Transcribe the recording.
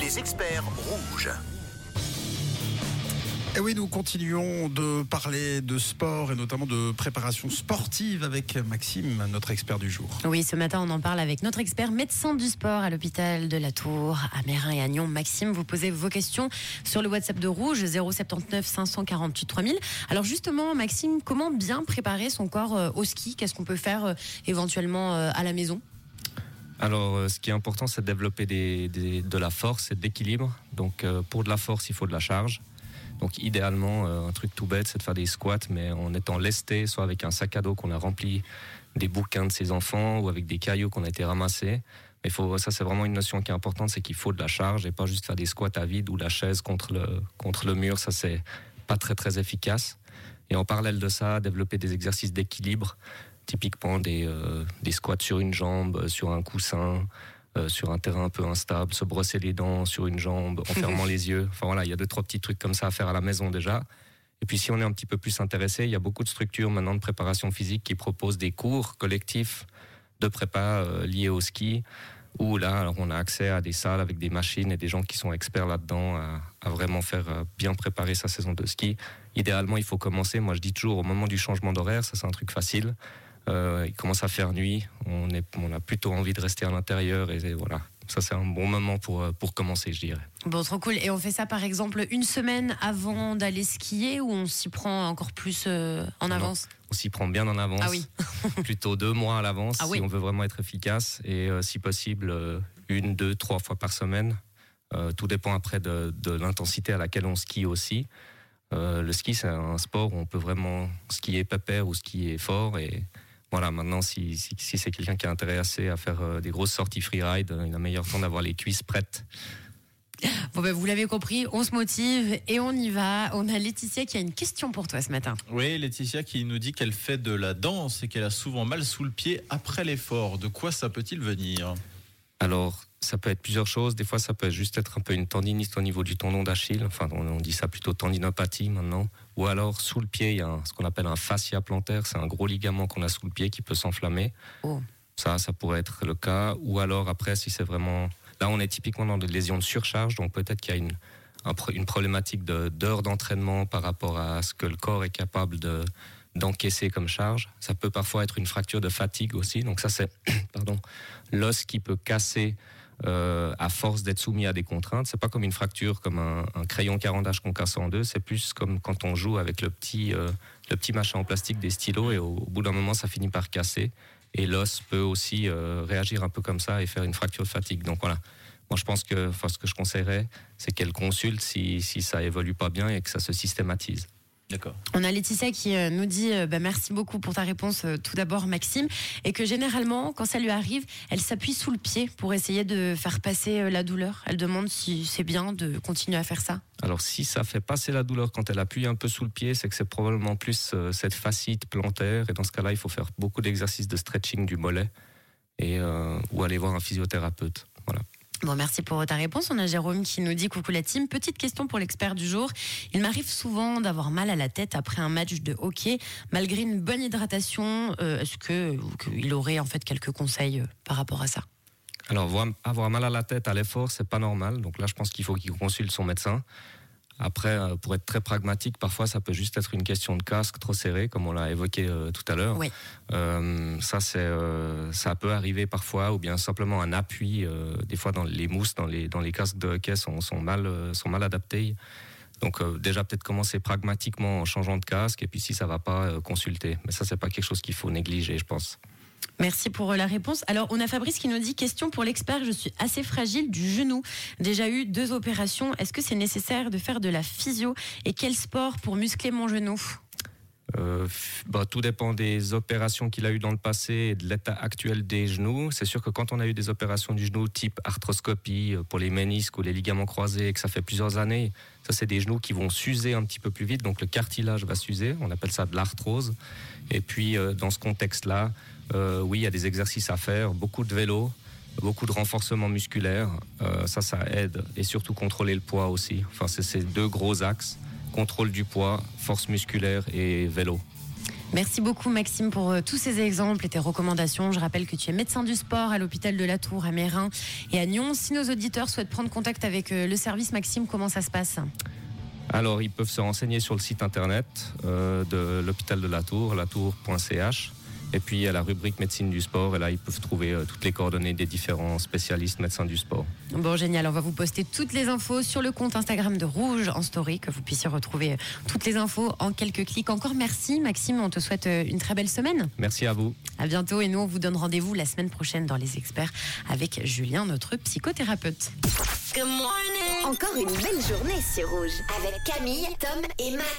Les experts rouges. Et oui, nous continuons de parler de sport et notamment de préparation sportive avec Maxime, notre expert du jour. Oui, ce matin, on en parle avec notre expert médecin du sport à l'hôpital de la Tour, à Mérin et à Nyon. Maxime, vous posez vos questions sur le WhatsApp de Rouge 079 548 3000. Alors justement, Maxime, comment bien préparer son corps euh, au ski? Qu'est-ce qu'on peut faire euh, éventuellement euh, à la maison? Alors, ce qui est important, c'est de développer de la force et de l'équilibre. Donc, pour de la force, il faut de la charge. Donc idéalement, euh, un truc tout bête, c'est de faire des squats, mais en étant lesté, soit avec un sac à dos qu'on a rempli des bouquins de ses enfants ou avec des cailloux qu'on a été ramassés. Mais ça, c'est vraiment une notion qui est importante, c'est qu'il faut de la charge et pas juste faire des squats à vide ou la chaise contre le, contre le mur. Ça, c'est pas très, très efficace. Et en parallèle de ça, développer des exercices d'équilibre, typiquement des, euh, des squats sur une jambe, sur un coussin, euh, sur un terrain un peu instable, se brosser les dents sur une jambe en fermant les yeux. Enfin voilà, il y a deux trois petits trucs comme ça à faire à la maison déjà. Et puis si on est un petit peu plus intéressé, il y a beaucoup de structures maintenant de préparation physique qui proposent des cours collectifs de prépa euh, liés au ski, où là alors on a accès à des salles avec des machines et des gens qui sont experts là-dedans à, à, vraiment faire euh, bien préparer sa saison de ski. Idéalement, il faut commencer, moi je dis toujours au moment du changement d'horaire, ça c'est un truc facile. Euh, il commence à faire nuit. On, est, on a plutôt envie de rester à l'intérieur et, voilà. Ça, c'est un bon moment pour, euh, pour commencer, je dirais. Bon, trop cool. Et on fait ça, par exemple, une semaine avant d'aller skier ou on s'y prend encore plus euh, en avance? On s'y prend bien en avance. Ah oui. plutôt deux mois à l'avance ah, si on veut vraiment être efficace. Et si possible, une, deux, trois fois par semaine. tout dépend après de, de l'intensité à laquelle on skie aussi. le ski, c'est un sport où on peut vraiment skier pépère ou skier fort. Et voilà, maintenant, si, si, si c'est quelqu'un qui est intéressé à faire euh, des grosses sorties freeride, il a meilleur temps d'avoir les cuisses prêtes. Bon ben vous l'avez compris, on se motive et on y va. On a Laetitia qui a une question pour toi ce matin. Oui, Laetitia qui nous dit qu'elle fait de la danse et qu'elle a souvent mal sous le pied après l'effort. De quoi ça peut-il venir? Alors, ça peut être plusieurs choses. Des fois, ça peut juste être un peu une tendinite au niveau du tendon d'Achille. Enfin, on dit ça plutôt tendinopathie maintenant. Ou alors, sous le pied, il y a un, ce qu'on appelle un fascia plantaire. C'est un gros ligament qu'on a sous le pied qui peut s'enflammer. Oh. Ça, ça pourrait être le cas. Ou alors, après, si c'est vraiment... Là, on est typiquement dans des lésions de surcharge. Donc, peut-être qu'il y a une, un, une problématique d'heures d'entraînement par rapport à ce que le corps est capable de d'encaisser comme charge. Ça peut parfois être une fracture de fatigue aussi. Donc ça, c'est pardon l'os qui peut casser euh, à force d'être soumis à des contraintes. C'est pas comme une fracture, comme un, crayon carandage qu'on casse en deux. C'est plus comme quand on joue avec le petit, euh, le petit machin en plastique des stylos et au, au bout d'un moment, ça finit par casser. Et l'os peut aussi euh, réagir un peu comme ça et faire une fracture de fatigue. Donc voilà. Moi, je pense que, enfin, ce que je conseillerais, c'est qu'elle consulte si, si ça évolue pas bien et que ça se systématise. D'accord. On a Laetitia qui euh, nous dit euh, bah, merci beaucoup pour ta réponse euh, tout d'abord Maxime et que généralement quand ça lui arrive elle s'appuie sous le pied pour essayer de faire passer la douleur. Elle demande si c'est bien de continuer à faire ça. Alors si ça fait passer la douleur quand elle appuie un peu sous le pied, c'est que c'est probablement plus cette fascite plantaire et dans ce cas-là il faut faire beaucoup d'exercices de stretching du mollet et euh, ou aller voir un physiothérapeute. Voilà. Bon, merci pour ta réponse. On a Jérôme qui nous dit coucou la team. Petite question pour l'expert du jour. Il m'arrive souvent d'avoir mal à la tête après un match de hockey, malgré une bonne hydratation. Euh, Est-ce que qu'il aurait en fait quelques conseils euh, par rapport à ça? Alors voir- avoir mal à la tête à l'effort, c'est pas normal. Donc là, je pense qu'il faut qu'il consulte son médecin. Après, euh, pour être très pragmatique, parfois ça peut juste être une question de casque trop serré, comme on l'a évoqué euh, tout à l'heure. Oui. Euh, ça, c'est, euh, ça peut arriver parfois, ou bien simplement un appui. des fois, dans les mousses, dans les dans les casques de hockey sont, sont mal sont mal adaptés. Donc déjà peut-être commencer pragmatiquement en changeant de casque, et puis si ça va pas, consulter. Mais ça, c'est pas quelque chose qu'il faut négliger, je pense. Merci pour euh, la réponse. Alors, on a Fabrice qui nous dit question pour l'expert. Je suis assez fragile du genou. Déjà eu deux opérations. Est-ce que c'est nécessaire de faire de la physio Et quel sport pour muscler mon genou? Euh, bah, tout dépend des opérations qu'il a eues dans le passé et de l'état actuel des genoux. C'est sûr que quand on a eu des opérations du genou type arthroscopie euh, pour les ménisques ou les ligaments croisés et que ça fait plusieurs années, ça c'est des genoux qui vont s'user un petit peu plus vite, donc le cartilage va s'user. On appelle ça de l'arthrose. Et puis euh, dans ce contexte-là, euh, oui, il y a des exercices à faire, beaucoup de vélo, beaucoup de renforcement musculaire. Ça, ça aide et surtout contrôler le poids aussi. Enfin, c'est ces deux gros axes contrôle du poids, force musculaire et vélo. Merci beaucoup Maxime pour euh, tous ces exemples et tes recommandations. Je rappelle que tu es médecin du sport à l'hôpital de la Tour à Mérin et à Nyon. Si nos auditeurs souhaitent prendre contact avec euh, le service Maxime, comment ça se passe? Alors, ils peuvent se renseigner sur le site internet euh, de l'hôpital de la Tour, latour.ch. Et puis, il y a la rubrique médecine du sport. Et là, ils peuvent trouver euh, toutes les coordonnées des différents spécialistes médecins du sport. Bon, génial. On va vous poster toutes les infos sur le compte Instagram de Rouge en story, que vous puissiez retrouver euh, toutes les infos en quelques clics. Encore merci, Maxime. On te souhaite euh, une très belle semaine. Merci à vous. À bientôt. Et nous, on vous donne rendez-vous la semaine prochaine dans Les Experts avec Julien, notre psychothérapeute. Encore une belle journée sur Rouge avec Camille, Tom et Matt.